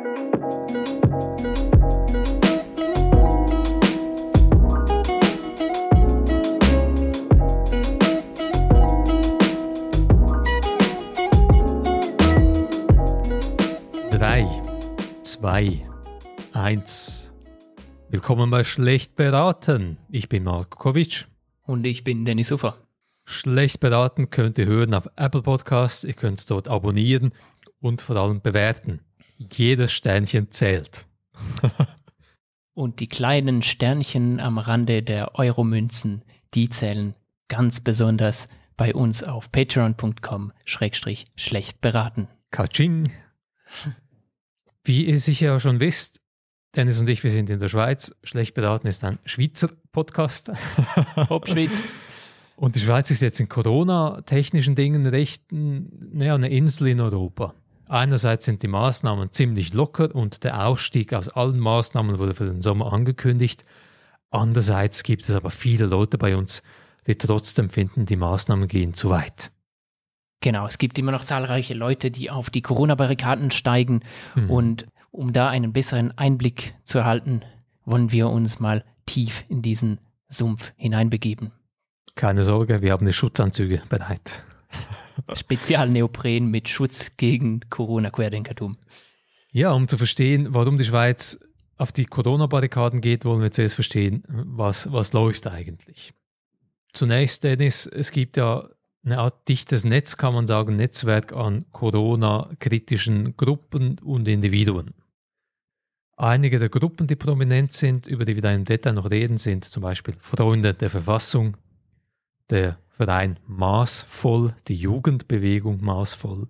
Drei, zwei, eins. Willkommen bei Schlecht beraten. Ich bin Marko Kovic. Und ich bin Dennis Ufer. Schlecht beraten könnt ihr hören auf Apple Podcasts. Ihr könnt es dort abonnieren und vor allem bewerten. Jedes Sternchen zählt. Und die kleinen Sternchen am Rande der Euromünzen, die zählen ganz besonders bei uns auf patreon.com schrägstrich schlecht beraten. Kaching. Wie ihr sicher schon wisst, Dennis und ich, wir sind in der Schweiz. Schlecht beraten ist ein Schweizer Podcast. Hopp Schweiz. Und die Schweiz ist jetzt in Corona-technischen Dingen recht naja, eine Insel in Europa. Einerseits sind die Maßnahmen ziemlich locker und der Ausstieg aus allen Maßnahmen wurde für den Sommer angekündigt. Andererseits gibt es aber viele Leute bei uns, die trotzdem finden, die Maßnahmen gehen zu weit. Genau, es gibt immer noch zahlreiche Leute, die auf die Corona-Barrikaden steigen. Hm. Und um da einen besseren Einblick zu erhalten, wollen wir uns mal tief in diesen Sumpf hineinbegeben. Keine Sorge, wir haben die Schutzanzüge bereit. Spezialneopren mit Schutz gegen Corona-Querdenkertum. Ja, um zu verstehen, warum die Schweiz auf die Corona-Barrikaden geht, wollen wir zuerst verstehen, was, was läuft eigentlich. Zunächst, Dennis, es gibt ja eine Art dichtes Netz, kann man sagen, Netzwerk an Corona-kritischen Gruppen und Individuen. Einige der Gruppen, die prominent sind, über die wir da im Detail noch reden, sind zum Beispiel Freunde der Verfassung, der Verein Maßvoll, die Jugendbewegung Maßvoll,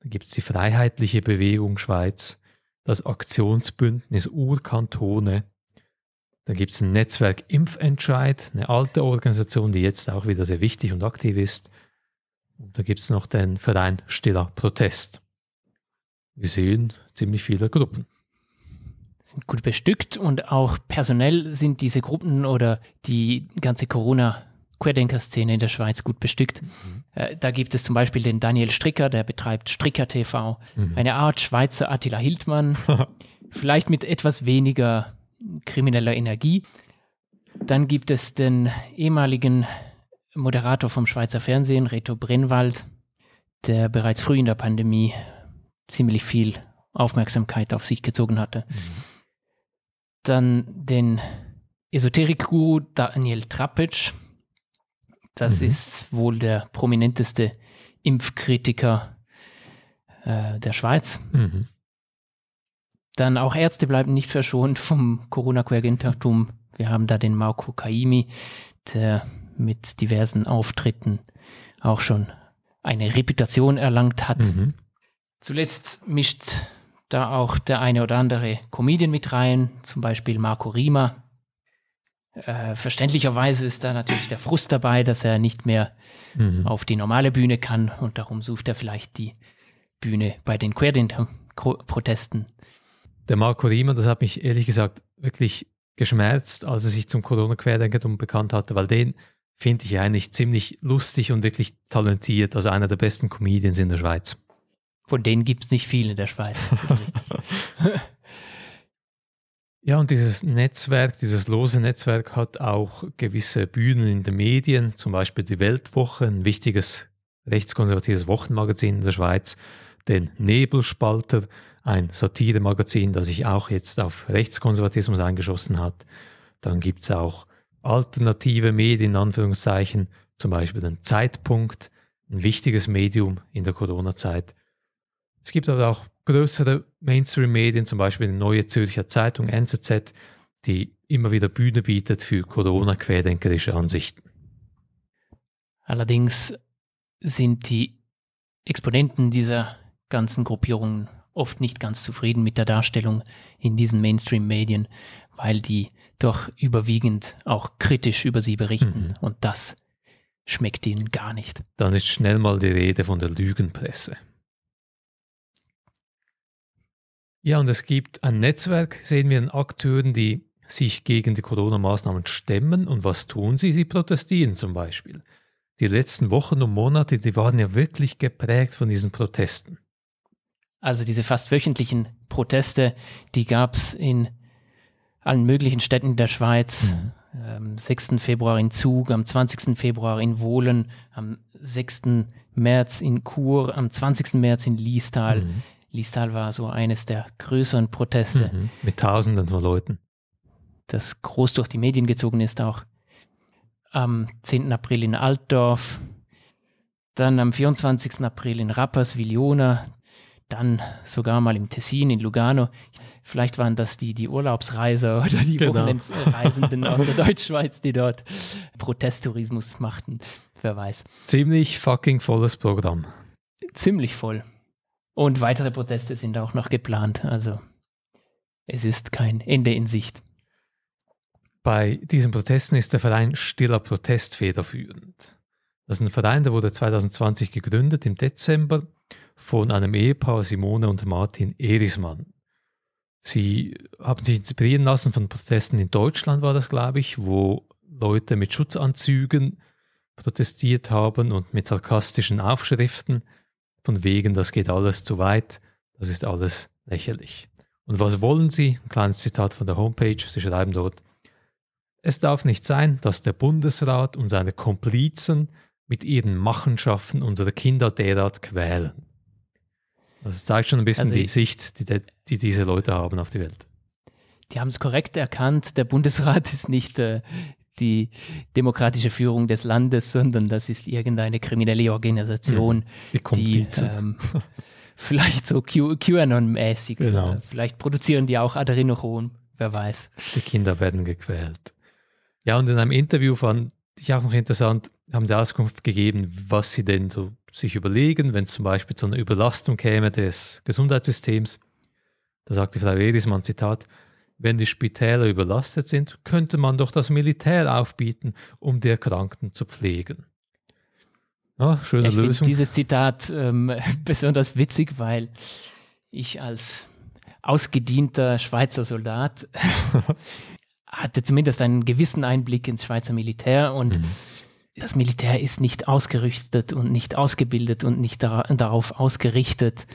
dann gibt es die Freiheitliche Bewegung Schweiz, das Aktionsbündnis Urkantone, dann gibt es ein Netzwerk Impfentscheid, eine alte Organisation, die jetzt auch wieder sehr wichtig und aktiv ist. Und da gibt es noch den Verein Stiller Protest. Wir sehen ziemlich viele Gruppen. Sind gut bestückt und auch personell sind diese Gruppen oder die ganze Corona- Querdenker-Szene in der Schweiz gut bestückt. Mhm. Äh, da gibt es zum Beispiel den Daniel Stricker, der betreibt Stricker TV, mhm. eine Art Schweizer Attila Hildmann, vielleicht mit etwas weniger krimineller Energie. Dann gibt es den ehemaligen Moderator vom Schweizer Fernsehen, Reto Brennwald, der bereits früh in der Pandemie ziemlich viel Aufmerksamkeit auf sich gezogen hatte. Mhm. Dann den Esoterik-Guru Daniel Trappitsch. Das mhm. ist wohl der prominenteste Impfkritiker äh, der Schweiz. Mhm. Dann auch Ärzte bleiben nicht verschont vom Corona-Quergentertum. Wir haben da den Marco Kaimi, der mit diversen Auftritten auch schon eine Reputation erlangt hat. Mhm. Zuletzt mischt da auch der eine oder andere Comedian mit rein, zum Beispiel Marco Rima. Äh, verständlicherweise ist da natürlich der Frust dabei, dass er nicht mehr mhm. auf die normale Bühne kann und darum sucht er vielleicht die Bühne bei den Querdenker-Protesten. Der Marco Riemann, das hat mich ehrlich gesagt wirklich geschmerzt, als er sich zum Corona-Querdenkertum bekannt hatte, weil den finde ich eigentlich ziemlich lustig und wirklich talentiert, also einer der besten Comedians in der Schweiz. Von denen gibt es nicht viele in der Schweiz. ja, und dieses Netzwerk, dieses lose Netzwerk hat auch gewisse Bühnen in den Medien, zum Beispiel die Weltwoche, ein wichtiges rechtskonservatives Wochenmagazin in der Schweiz, den Nebelspalter, ein Satiremagazin, das sich auch jetzt auf Rechtskonservatismus eingeschossen hat. Dann gibt es auch alternative Medien, in Anführungszeichen, zum Beispiel den Zeitpunkt, ein wichtiges Medium in der Corona-Zeit. Es gibt aber auch größere Mainstream-Medien, zum Beispiel die Neue Zürcher Zeitung NZZ, die immer wieder Bühne bietet für Corona-querdenkerische Ansichten. Allerdings sind die Exponenten dieser ganzen Gruppierungen oft nicht ganz zufrieden mit der Darstellung in diesen Mainstream-Medien, weil die doch überwiegend auch kritisch über sie berichten mhm. und das schmeckt ihnen gar nicht. Dann ist schnell mal die Rede von der Lügenpresse. Ja, und es gibt ein Netzwerk, sehen wir, an Akteuren, die sich gegen die Corona-Maßnahmen stemmen. Und was tun sie? Sie protestieren zum Beispiel. Die letzten Wochen und Monate, die waren ja wirklich geprägt von diesen Protesten. Also diese fast wöchentlichen Proteste, die gab es in allen möglichen Städten der Schweiz. Mhm. Am 6. Februar in Zug, am 20. Februar in Wohlen, am 6. März in Chur, am 20. März in Liestal. Mhm. Liestal war so eines der größeren Proteste. Mhm. Mit Tausenden von Leuten. Das groß durch die Medien gezogen ist auch. Am 10. April in Altdorf, dann am 24. April in Rapperswil-Jona, dann sogar mal im Tessin, in Lugano. Vielleicht waren das die, die Urlaubsreiser oder die genau. Wochenendsreisenden aus der Deutschschweiz, die dort Protesttourismus machten. Wer weiß. Ziemlich fucking volles Programm. Ziemlich voll. Und weitere Proteste sind auch noch geplant. Also es ist kein Ende in Sicht. Bei diesen Protesten ist der Verein Stiller Protest federführend. Das ist ein Verein, der wurde 2020 gegründet im Dezember von einem Ehepaar Simone und Martin Erismann. Sie haben sich inspirieren lassen von Protesten in Deutschland, war das, glaube ich, wo Leute mit Schutzanzügen protestiert haben und mit sarkastischen Aufschriften, von wegen, das geht alles zu weit, das ist alles lächerlich. Und was wollen sie? Ein kleines Zitat von der Homepage, sie schreiben dort, es darf nicht sein, dass der Bundesrat und seine Komplizen mit ihren Machenschaften unsere Kinder derart quälen. Also es zeigt schon ein bisschen also die Sicht, die, die, diese Leute haben auf die Welt. Die haben es korrekt erkannt. Der Bundesrat ist nicht äh, die demokratische Führung des Landes, sondern das ist irgendeine kriminelle Organisation, die, die ähm, vielleicht so QAnon-mäßig. Genau. Äh, vielleicht produzieren die auch Adrenochron, wer weiß. Die Kinder werden gequält. Ja, und in einem Interview fand ich auch noch interessant, haben sie Auskunft gegeben, was sie denn so sich überlegen, wenn es zum Beispiel zu einer Überlastung käme des Gesundheitssystems. Da sagte Frau Edismann, Zitat, wenn die Spitäler überlastet sind, könnte man doch das Militär aufbieten, um die Erkrankten zu pflegen. Ja, schöne ich Lösung. Dieses Zitat ähm, besonders witzig, weil ich als ausgedienter Schweizer Soldat hatte zumindest einen gewissen Einblick ins Schweizer Militär und mhm das Militär ist nicht ausgerüstet und nicht ausgebildet und nicht da, darauf ausgerichtet,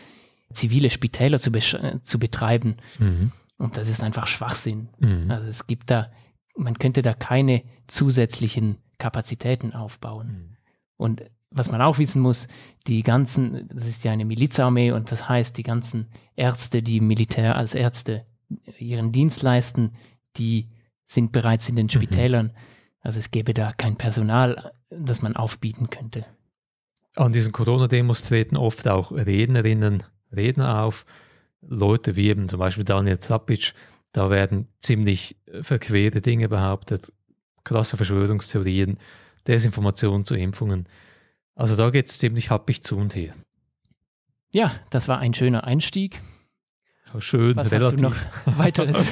zivile Spitäler zu, zu betreiben. Mhm. Und das ist einfach Schwachsinn. Mhm. Also es gibt da, man könnte da keine zusätzlichen Kapazitäten aufbauen. Mhm. Und was man auch wissen muss, die ganzen, das ist ja eine Milizarmee und das heißt, die ganzen Ärzte, die Militär als Ärzte ihren Dienst leisten, die sind bereits in den mhm. Spitälern. Also es gäbe da kein Personal, das man aufbieten könnte. An diesen Corona-Demos treten oft auch Rednerinnen, Redner auf, Leute wie eben zum Beispiel Daniel Trapic, da werden ziemlich verquere Dinge behauptet, krasse Verschwörungstheorien, Desinformation zu Impfungen. Also da geht es ziemlich happig zu und her. Ja, das war ein schöner Einstieg. Ja, schön, Was relativ. Hast du noch weiteres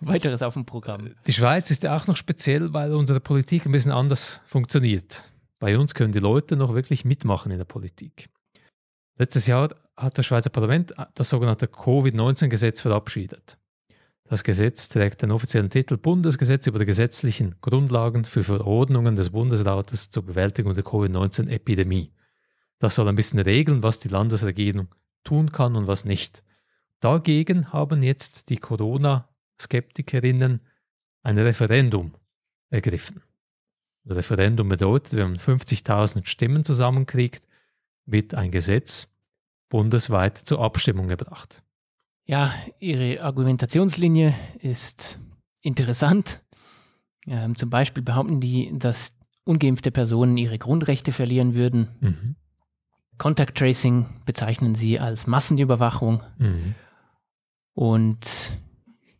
weiteres auf dem Programm. Die Schweiz ist ja auch noch speziell, weil unsere Politik ein bisschen anders funktioniert. Bei uns können die Leute noch wirklich mitmachen in der Politik. Letztes Jahr hat das Schweizer Parlament das sogenannte Covid-19-Gesetz verabschiedet. Das Gesetz trägt den offiziellen Titel Bundesgesetz über die gesetzlichen Grundlagen für Verordnungen des Bundesrates zur Bewältigung der Covid-19-Epidemie. Das soll ein bisschen regeln, was die Landesregierung tun kann und was nicht. Dagegen haben jetzt die Corona Skeptikerinnen ein Referendum ergriffen. Ein Referendum bedeutet, wenn man 50.000 Stimmen zusammenkriegt, wird ein Gesetz bundesweit zur Abstimmung gebracht. Ja, Ihre Argumentationslinie ist interessant. Ähm, zum Beispiel behaupten die, dass ungeimpfte Personen ihre Grundrechte verlieren würden. Mhm. Contact Tracing bezeichnen sie als Massenüberwachung. Mhm. Und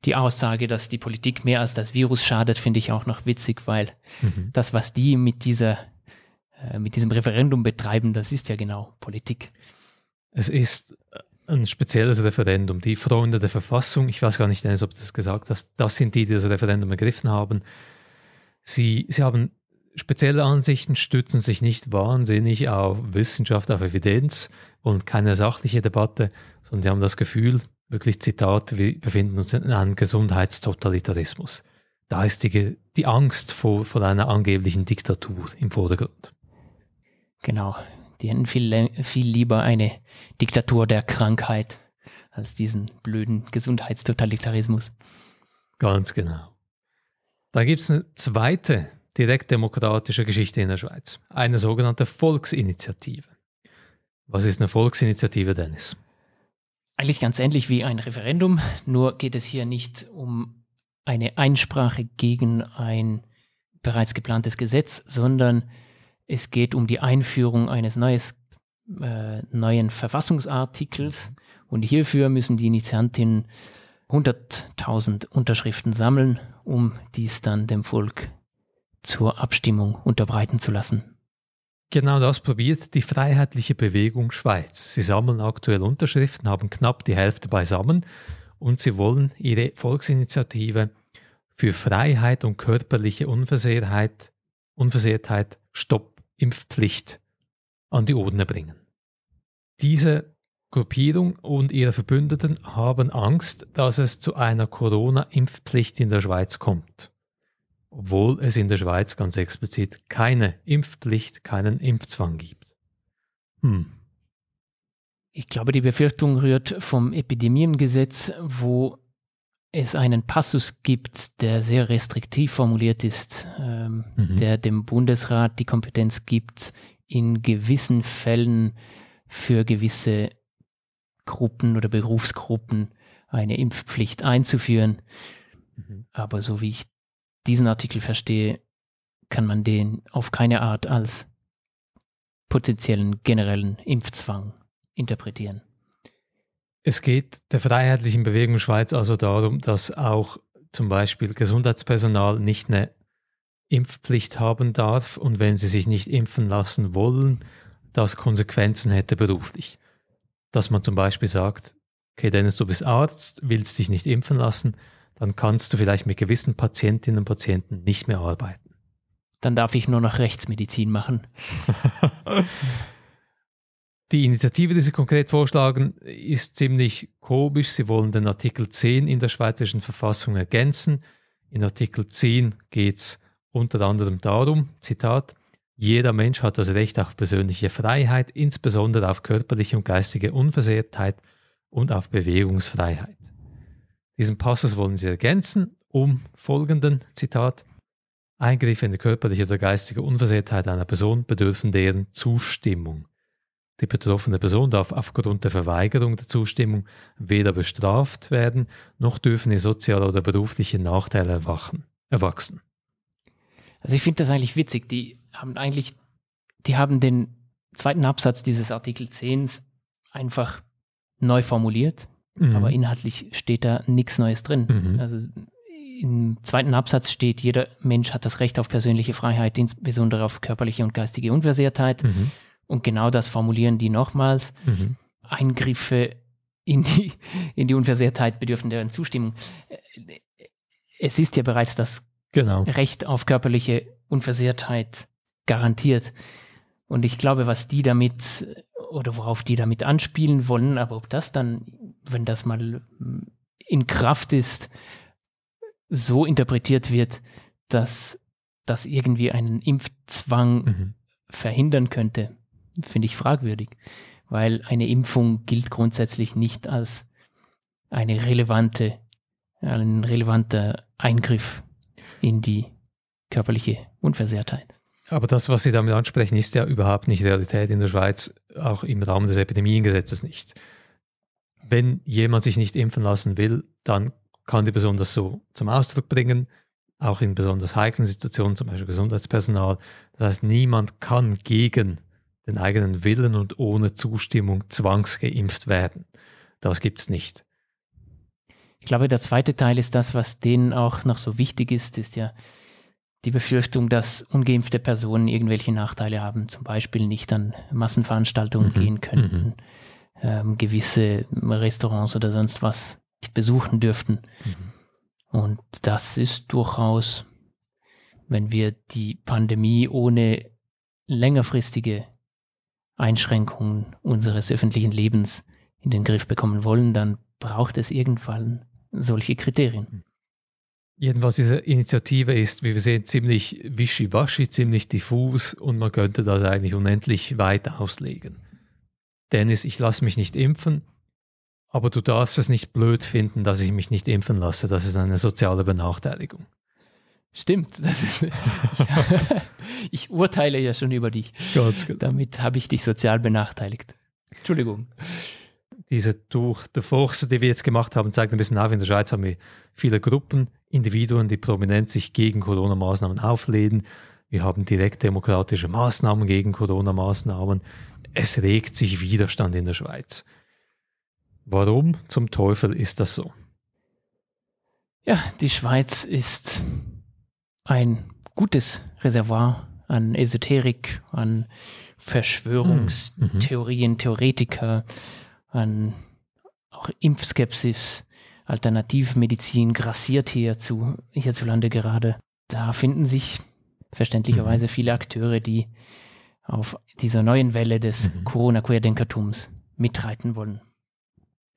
die Aussage, dass die Politik mehr als das Virus schadet, finde ich auch noch witzig, weil mhm. das, was die mit dieser, äh, mit diesem Referendum betreiben, das ist ja genau Politik. Es ist ein spezielles Referendum. Die Freunde der Verfassung, ich weiß gar nicht, ob du das gesagt hast, das sind die, die das Referendum ergriffen haben. Sie, sie haben spezielle Ansichten, stützen sich nicht wahnsinnig auf Wissenschaft, auf Evidenz und keine sachliche Debatte, sondern sie haben das Gefühl, wirklich Zitat, wir befinden uns in einem Gesundheitstotalitarismus. Da ist die, die Angst vor, vor einer angeblichen Diktatur im Vordergrund. Genau. Die hätten viel, viel lieber eine Diktatur der Krankheit als diesen blöden Gesundheitstotalitarismus. Ganz genau. Da gibt es eine zweite direktdemokratische Geschichte in der Schweiz, eine sogenannte Volksinitiative. Was ist eine Volksinitiative, Dennis? Eigentlich ganz ähnlich wie ein Referendum, nur geht es hier nicht um eine Einsprache gegen ein bereits geplantes Gesetz, sondern es geht um die Einführung eines neues, äh, neuen Verfassungsartikels und hierfür müssen die Initiantinnen 100.000 Unterschriften sammeln, um dies dann dem Volk zur Abstimmung unterbreiten zu lassen. Genau das probiert die Freiheitliche Bewegung Schweiz. Sie sammeln aktuell Unterschriften, haben knapp die Hälfte beisammen und sie wollen ihre Volksinitiative für Freiheit und körperliche Unversehrtheit, Unversehrtheit Stopp Impfpflicht an die Urne bringen. Diese Gruppierung und ihre Verbündeten haben Angst, dass es zu einer Corona-Impfpflicht in der Schweiz kommt. Obwohl es in der Schweiz ganz explizit keine Impfpflicht, keinen Impfzwang gibt. Hm. Ich glaube, die Befürchtung rührt vom Epidemiengesetz, wo es einen Passus gibt, der sehr restriktiv formuliert ist, ähm, mhm. der dem Bundesrat die Kompetenz gibt, in gewissen Fällen für gewisse Gruppen oder Berufsgruppen eine Impfpflicht einzuführen. Mhm. Aber so wie ich diesen Artikel verstehe, kann man den auf keine Art als potenziellen generellen Impfzwang interpretieren. Es geht der Freiheitlichen Bewegung Schweiz also darum, dass auch zum Beispiel Gesundheitspersonal nicht eine Impfpflicht haben darf und wenn sie sich nicht impfen lassen wollen, das Konsequenzen hätte beruflich dass man zum Beispiel sagt, okay, Dennis, du bist Arzt, willst dich nicht impfen lassen, dann kannst du vielleicht mit gewissen Patientinnen und Patienten nicht mehr arbeiten. Dann darf ich nur noch Rechtsmedizin machen. Die Initiative, die Sie konkret vorschlagen, ist ziemlich komisch. Sie wollen den Artikel 10 in der Schweizerischen Verfassung ergänzen. In Artikel 10 geht es unter anderem darum, Zitat, jeder Mensch hat das Recht auf persönliche Freiheit, insbesondere auf körperliche und geistige Unversehrtheit und auf Bewegungsfreiheit. Diesen Passus wollen sie ergänzen um folgenden Zitat Eingriffe in die körperliche oder geistige Unversehrtheit einer Person bedürfen deren Zustimmung. Die betroffene Person darf aufgrund der Verweigerung der Zustimmung weder bestraft werden, noch dürfen ihr soziale oder berufliche Nachteile erwachen, erwachsen. Also ich finde das eigentlich witzig. Die haben eigentlich, die haben den zweiten Absatz dieses Artikel 10 einfach neu formuliert, mhm. aber inhaltlich steht da nichts Neues drin. Mhm. Also im zweiten Absatz steht, jeder Mensch hat das Recht auf persönliche Freiheit, insbesondere auf körperliche und geistige Unversehrtheit. Mhm. Und genau das formulieren die nochmals. Mhm. Eingriffe in die, in die Unversehrtheit bedürfen deren Zustimmung. Es ist ja bereits das genau. Recht auf körperliche Unversehrtheit garantiert. Und ich glaube, was die damit oder worauf die damit anspielen wollen, aber ob das dann, wenn das mal in Kraft ist, so interpretiert wird, dass das irgendwie einen Impfzwang mhm. verhindern könnte, finde ich fragwürdig, weil eine Impfung gilt grundsätzlich nicht als eine relevante, ein relevanter Eingriff in die körperliche Unversehrtheit. Aber das, was Sie damit ansprechen, ist ja überhaupt nicht Realität in der Schweiz, auch im Rahmen des Epidemiengesetzes nicht. Wenn jemand sich nicht impfen lassen will, dann kann die Person das so zum Ausdruck bringen, auch in besonders heiklen Situationen, zum Beispiel Gesundheitspersonal. Das heißt, niemand kann gegen den eigenen Willen und ohne Zustimmung zwangsgeimpft werden. Das gibt es nicht. Ich glaube, der zweite Teil ist das, was denen auch noch so wichtig ist, ist ja die Befürchtung, dass ungeimpfte Personen irgendwelche Nachteile haben, zum Beispiel nicht an Massenveranstaltungen mhm. gehen könnten, mhm. ähm, gewisse Restaurants oder sonst was nicht besuchen dürften. Mhm. Und das ist durchaus, wenn wir die Pandemie ohne längerfristige Einschränkungen unseres öffentlichen Lebens in den Griff bekommen wollen, dann braucht es irgendwann solche Kriterien. Jedenfalls diese Initiative ist, wie wir sehen, ziemlich wischiwaschi, ziemlich diffus und man könnte das eigentlich unendlich weit auslegen. Dennis, ich lasse mich nicht impfen, aber du darfst es nicht blöd finden, dass ich mich nicht impfen lasse. Das ist eine soziale Benachteiligung. Stimmt. ich urteile ja schon über dich. Ganz gut. Damit habe ich dich sozial benachteiligt. Entschuldigung. Diese durch der Force, die wir jetzt gemacht haben, zeigt ein bisschen auf. In der Schweiz haben wir viele Gruppen, Individuen, die prominent sich gegen Corona-Maßnahmen auflehnen. Wir haben direkt demokratische Maßnahmen gegen Corona-Maßnahmen. Es regt sich Widerstand in der Schweiz. Warum zum Teufel ist das so? Ja, die Schweiz ist ein gutes Reservoir an Esoterik, an Verschwörungstheorien, mhm. Theoretiker, an auch Impfskepsis, Alternativmedizin grassiert hierzu, hierzulande gerade. Da finden sich verständlicherweise mhm. viele Akteure, die auf dieser neuen Welle des mhm. Corona-Querdenkertums mitreiten wollen.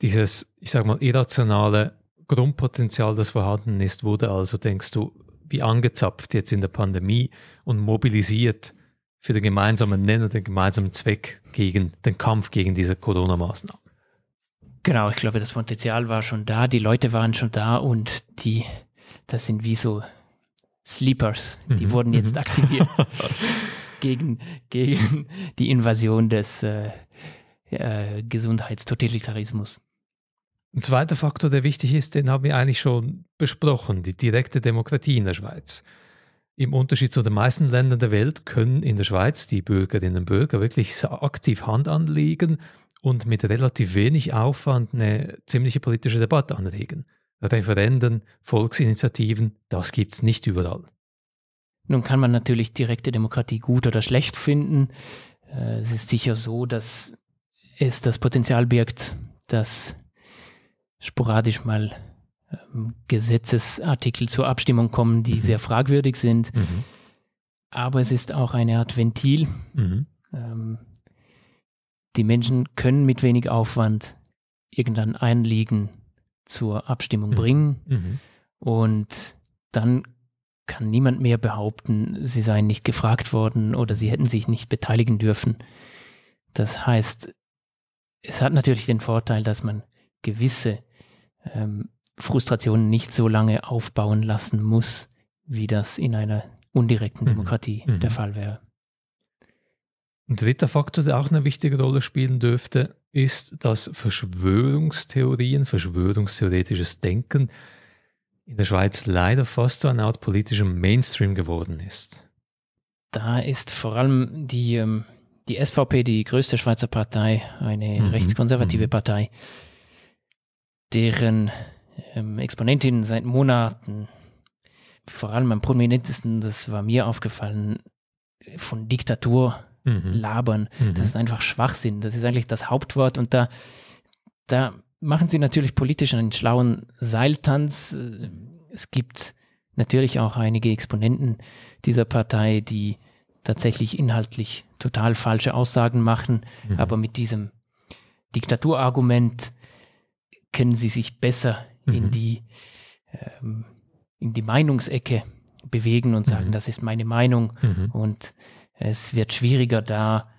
Dieses, ich sag mal, irrationale Grundpotenzial, das vorhanden ist, wurde also, denkst du, wie angezapft jetzt in der Pandemie und mobilisiert für den gemeinsamen Nenner, den gemeinsamen Zweck gegen den Kampf gegen diese Corona-Maßnahmen. Genau, ich glaube, das Potenzial war schon da, die Leute waren schon da und die, das sind wie so Sleepers, die mhm. wurden jetzt mhm. aktiviert gegen, gegen die Invasion des äh, äh, Gesundheitstotalitarismus. Ein zweiter Faktor, der wichtig ist, den haben wir eigentlich schon besprochen, die direkte Demokratie in der Schweiz. Im Unterschied zu den meisten Ländern der Welt können in der Schweiz die Bürgerinnen und Bürger wirklich aktiv Hand anlegen und mit relativ wenig Aufwand eine ziemliche politische Debatte anregen. Referenden, Volksinitiativen, das gibt es nicht überall. Nun kann man natürlich direkte Demokratie gut oder schlecht finden. Äh, es ist sicher so, dass es das Potenzial birgt, dass sporadisch mal ähm, Gesetzesartikel zur Abstimmung kommen, die mhm. sehr fragwürdig sind. Mhm. Aber es ist auch eine Art Ventil. Mhm. Ähm, die Menschen können mit wenig Aufwand irgendein Einliegen zur Abstimmung mhm. bringen. Mhm. Und dann kann niemand mehr behaupten, sie seien nicht gefragt worden oder sie hätten sich nicht beteiligen dürfen. Das heißt, es hat natürlich den Vorteil, dass man gewisse ähm, Frustrationen nicht so lange aufbauen lassen muss, wie das in einer undirekten mhm. Demokratie mhm. der Fall wäre. Ein dritter Faktor, der auch eine wichtige Rolle spielen dürfte, ist, dass Verschwörungstheorien, verschwörungstheoretisches Denken in der Schweiz leider fast so eine Art politischem Mainstream geworden ist. Da ist vor allem die, ähm, die SVP, die größte Schweizer Partei, eine mhm. rechtskonservative mhm. Partei, deren ähm, Exponentinnen seit Monaten, vor allem am prominentesten, das war mir aufgefallen, von Diktatur mhm. labern. Mhm. Das ist einfach Schwachsinn. Das ist eigentlich das Hauptwort und da, da machen sie natürlich politisch einen schlauen Seiltanz. Es gibt natürlich auch einige Exponenten dieser Partei, die tatsächlich inhaltlich total falsche Aussagen machen, mhm. aber mit diesem Diktaturargument können sie sich besser mhm. in die ähm, in die Meinungsecke bewegen und sagen, mhm. das ist meine Meinung mhm. und es wird schwieriger da,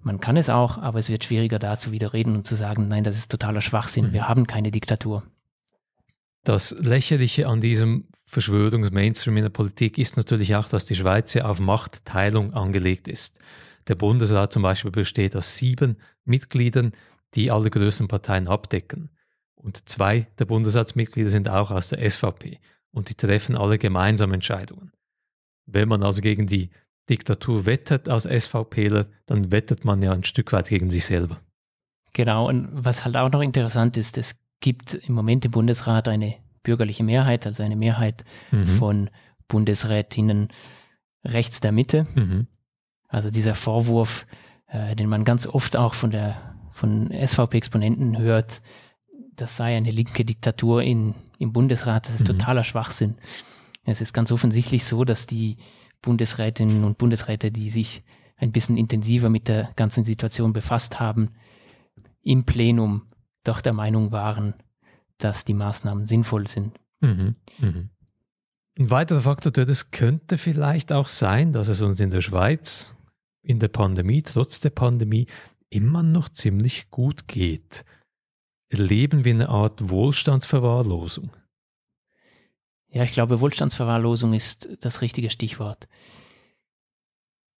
man kann es auch, aber es wird schwieriger da zu widerreden und zu sagen, nein, das ist totaler Schwachsinn, wir mhm. haben keine Diktatur. Das Lächerliche an diesem Verschwörungsmainstream in der Politik ist natürlich auch, dass die Schweiz ja auf Machtteilung angelegt ist. Der Bundesrat zum Beispiel besteht aus sieben Mitgliedern, die alle größeren Parteien abdecken. Und zwei der Bundesratsmitglieder sind auch aus der SVP und die treffen alle gemeinsam Entscheidungen. Wenn man also gegen die Diktatur wettet als SVPler, dann wettet man ja ein Stück weit gegen sich selber. Genau, und was halt auch noch interessant ist, es gibt im Moment im Bundesrat eine bürgerliche Mehrheit, also eine Mehrheit mhm. von Bundesrätinnen rechts der Mitte. Mhm. Also dieser Vorwurf, äh, den man ganz oft auch von der von SVP-Exponenten hört, das sei eine linke Diktatur in, im Bundesrat, das ist mhm. totaler Schwachsinn. Es ist ganz offensichtlich so, dass die Bundesrätinnen und Bundesräte, die sich ein bisschen intensiver mit der ganzen Situation befasst haben, im Plenum doch der Meinung waren, dass die Maßnahmen sinnvoll sind. Mhm. Mhm. Ein weiterer Faktor, das könnte vielleicht auch sein, dass es uns in der Schweiz in der Pandemie, trotz der Pandemie, immer noch ziemlich gut geht. Erleben wir eine Art Wohlstandsverwahrlosung. Ja, ich glaube, Wohlstandsverwahrlosung ist das richtige Stichwort.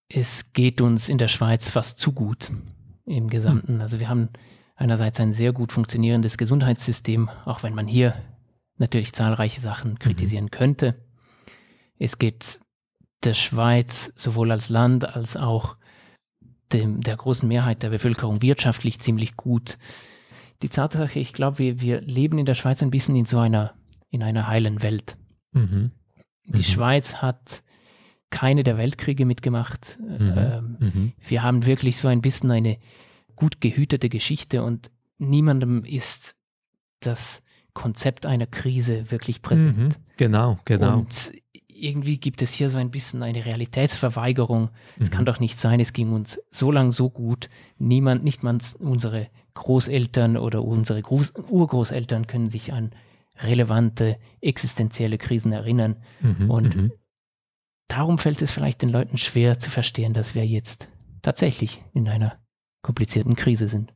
Es geht uns in der Schweiz fast zu gut im Gesamten. Hm. Also wir haben einerseits ein sehr gut funktionierendes Gesundheitssystem, auch wenn man hier natürlich zahlreiche Sachen mhm. kritisieren mhm. könnte. Es geht der Schweiz sowohl als Land als auch dem, der großen Mehrheit der Bevölkerung wirtschaftlich ziemlich gut. Die Tatsache, ich glaube, wir, wir leben in der Schweiz ein bisschen in so einer, in einer heilen Welt. Mhm. Die mhm. Schweiz hat keine der Weltkriege mitgemacht. Mhm. Ähm, mhm. wir haben wirklich so ein bisschen eine gut gehütete Geschichte und niemandem ist das Konzept einer Krise wirklich präsent. Mhm. Genau, genau. Und irgendwie gibt es hier so ein bisschen eine Realitätsverweigerung. Es mhm. kann doch nicht sein, es ging uns so lang so gut. Niemand, nicht mal unsere Großeltern oder unsere Groß Urgroßeltern können sich an relevante existenzielle Krisen erinnern. Mhm. Und mhm. darum fällt es vielleicht den Leuten schwer zu verstehen, dass wir jetzt tatsächlich in einer komplizierten Krise sind.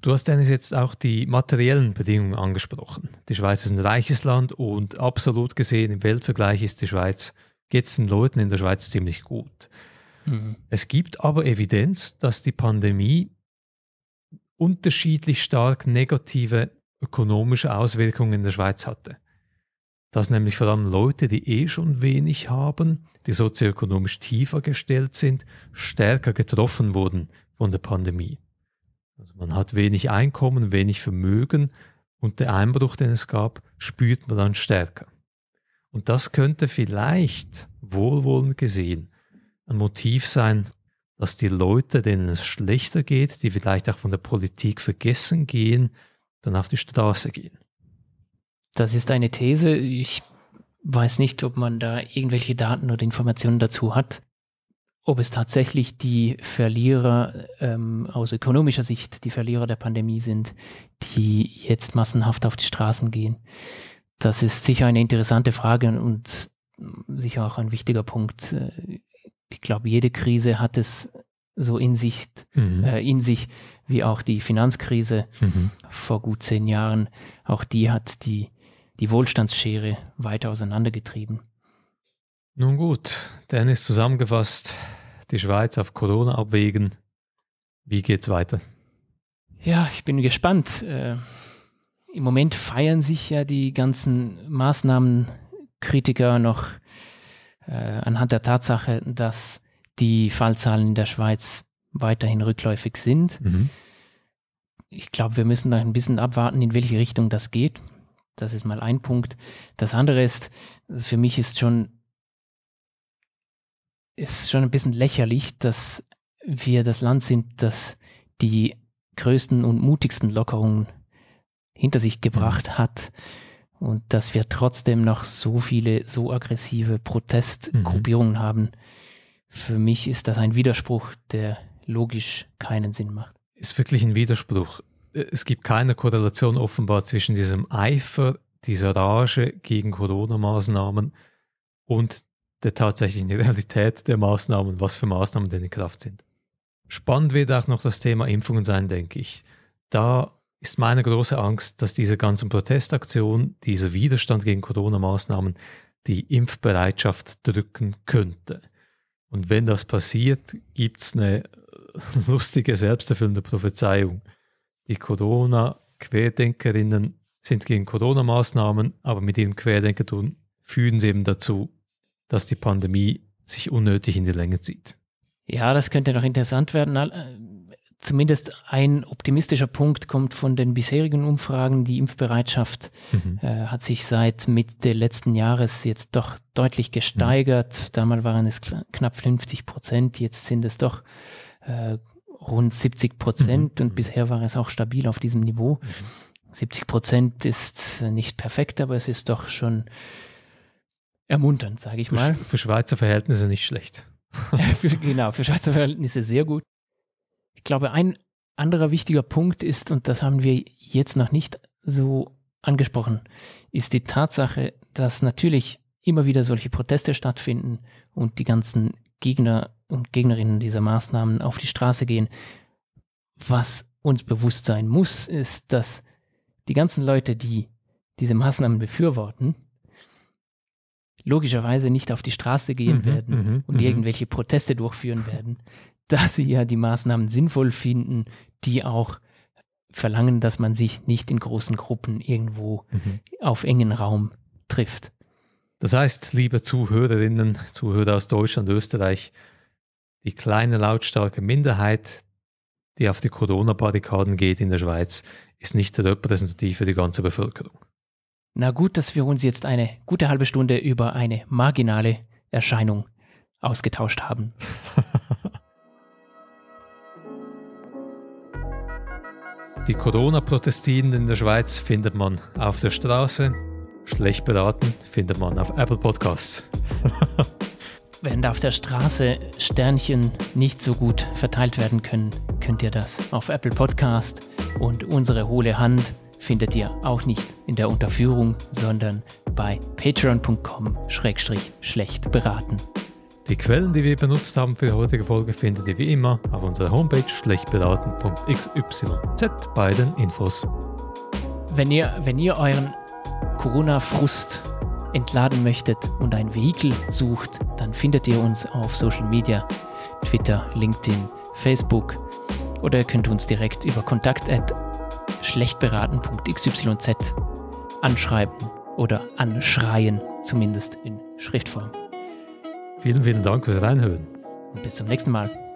Du hast Dennis jetzt auch die materiellen Bedingungen angesprochen. Die Schweiz ist ein reiches Land und absolut gesehen im Weltvergleich ist die Schweiz, geht es den Leuten in der Schweiz ziemlich gut. Mhm. Es gibt aber Evidenz, dass die Pandemie unterschiedlich stark negative ökonomische Auswirkungen in der Schweiz hatte. Dass nämlich vor allem Leute, die eh schon wenig haben, die sozioökonomisch tiefer gestellt sind, stärker getroffen wurden von der Pandemie. Also man hat wenig Einkommen, wenig Vermögen und der Einbruch, den es gab, spürt man dann stärker. Und das könnte vielleicht wohlwollend gesehen ein Motiv sein, dass die Leute, denen es schlechter geht, die vielleicht auch von der Politik vergessen gehen, dann auf die Straße gehen. Das ist eine These. Ich weiß nicht, ob man da irgendwelche Daten oder Informationen dazu hat ob es tatsächlich die Verlierer ähm, aus ökonomischer Sicht, die Verlierer der Pandemie sind, die jetzt massenhaft auf die Straßen gehen. Das ist sicher eine interessante Frage und sicher auch ein wichtiger Punkt. Ich glaube, jede Krise hat es so in sich, mhm. äh, in sich wie auch die Finanzkrise mhm. vor gut zehn Jahren. Auch die hat die, die Wohlstandsschere weiter auseinandergetrieben. Nun gut, Dennis zusammengefasst, die Schweiz auf Corona abwägen. Wie geht's weiter? Ja, ich bin gespannt. Äh, Im Moment feiern sich ja die ganzen Maßnahmenkritiker noch anhand der Tatsache, dass die Fallzahlen in der Schweiz weiterhin rückläufig sind. Mhm. Ich glaube, wir müssen da ein bisschen abwarten, in welche Richtung das geht. Das ist mal ein Punkt. Das andere ist, für mich ist schon ist schon ein bisschen lächerlich, dass wir das Land sind, das die größten und mutigsten Lockerungen hinter sich gebracht mhm. hat und dass wir trotzdem noch so viele so aggressive Protestgruppierungen mhm. haben. Für mich ist das ein Widerspruch, der logisch keinen Sinn macht. Ist wirklich ein Widerspruch. Es gibt keine Korrelation offenbar zwischen diesem Eifer, dieser Rage gegen Corona-Maßnahmen und der tatsächlichen Realität der Maßnahmen, was für Maßnahmen denn in Kraft sind. Spannend wird auch noch das Thema Impfungen sein, denke ich. Da ist meine große Angst, dass diese ganzen Protestaktionen, dieser Widerstand gegen Corona-Maßnahmen die Impfbereitschaft drücken könnte. Und wenn das passiert, gibt es eine lustige, selbsterfüllende Prophezeiung. Die Corona-Querdenkerinnen sind gegen Corona-Maßnahmen, aber mit ihrem Querdenkertum führen sie eben dazu, dass die Pandemie sich unnötig in die Länge zieht. Ja, das könnte noch interessant werden. Äh, zumindest ein optimistischer Punkt kommt von den bisherigen Umfragen. Die Impfbereitschaft mhm. äh, hat sich seit Mitte letzten Jahres jetzt doch deutlich gesteigert. Mhm. Damals waren es knapp 50 Prozent, jetzt sind es doch äh, rund 70 Prozent mhm. und bisher war es auch stabil auf diesem Niveau. 70 mhm. Prozent ist nicht perfekt, aber es ist doch schon ermunternd, sage ich mal. Für Schweizer Verhältnisse nicht schlecht. für, genau, für Schweizer Verhältnisse sehr gut. Ich glaube, ein anderer wichtiger Punkt ist, und das haben wir jetzt noch nicht so angesprochen, ist die Tatsache, dass natürlich immer wieder solche Proteste stattfinden und die ganzen Gegner und Gegnerinnen dieser Maßnahmen auf die Straße gehen. Was uns bewusst sein muss, ist, dass die ganzen Leute, die diese Maßnahmen befürworten, logischerweise nicht auf die Straße gehen Mhm, werden mhm, und mhm. irgendwelche Proteste durchführen werden, da sie ja die Maßnahmen sinnvoll finden, die auch verlangen, dass man sich nicht in großen Gruppen irgendwo Mhm. auf engen Raum trifft. Das heißt, liebe Zuhörerinnen, Zuhörer aus Deutschland, Österreich, die kleine lautstarke Minderheit, die auf die Corona-Barrikaden geht in der Schweiz, ist nicht repräsentativ für die ganze Bevölkerung. Na gut, dass wir uns jetzt eine gute halbe Stunde über eine marginale Erscheinung ausgetauscht haben. Die Corona-Protestierenden in der Schweiz findet man auf der Straße. Schlecht beraten findet man auf Apple Podcasts. Während auf der Straße Sternchen nicht so gut verteilt werden können, könnt ihr das auf Apple Podcast und unsere hohle Hand findet ihr auch nicht in der Unterführung, sondern bei patreon.com-schlecht beraten. Die Quellen, die wir benutzt haben für die heutige Folge, findet ihr wie immer auf unserer Homepage schlechtberaten.xyz bei den Infos. Wenn ihr, wenn ihr euren Corona-Frust entladen möchtet und ein Vehikel sucht, dann findet ihr uns auf Social Media, Twitter, LinkedIn, Facebook oder ihr könnt uns direkt über kontakt at schlechtberaten.xyz anschreiben oder anschreien, zumindest in Schriftform. Vielen, vielen Dank fürs Reinhören. Und bis zum nächsten Mal.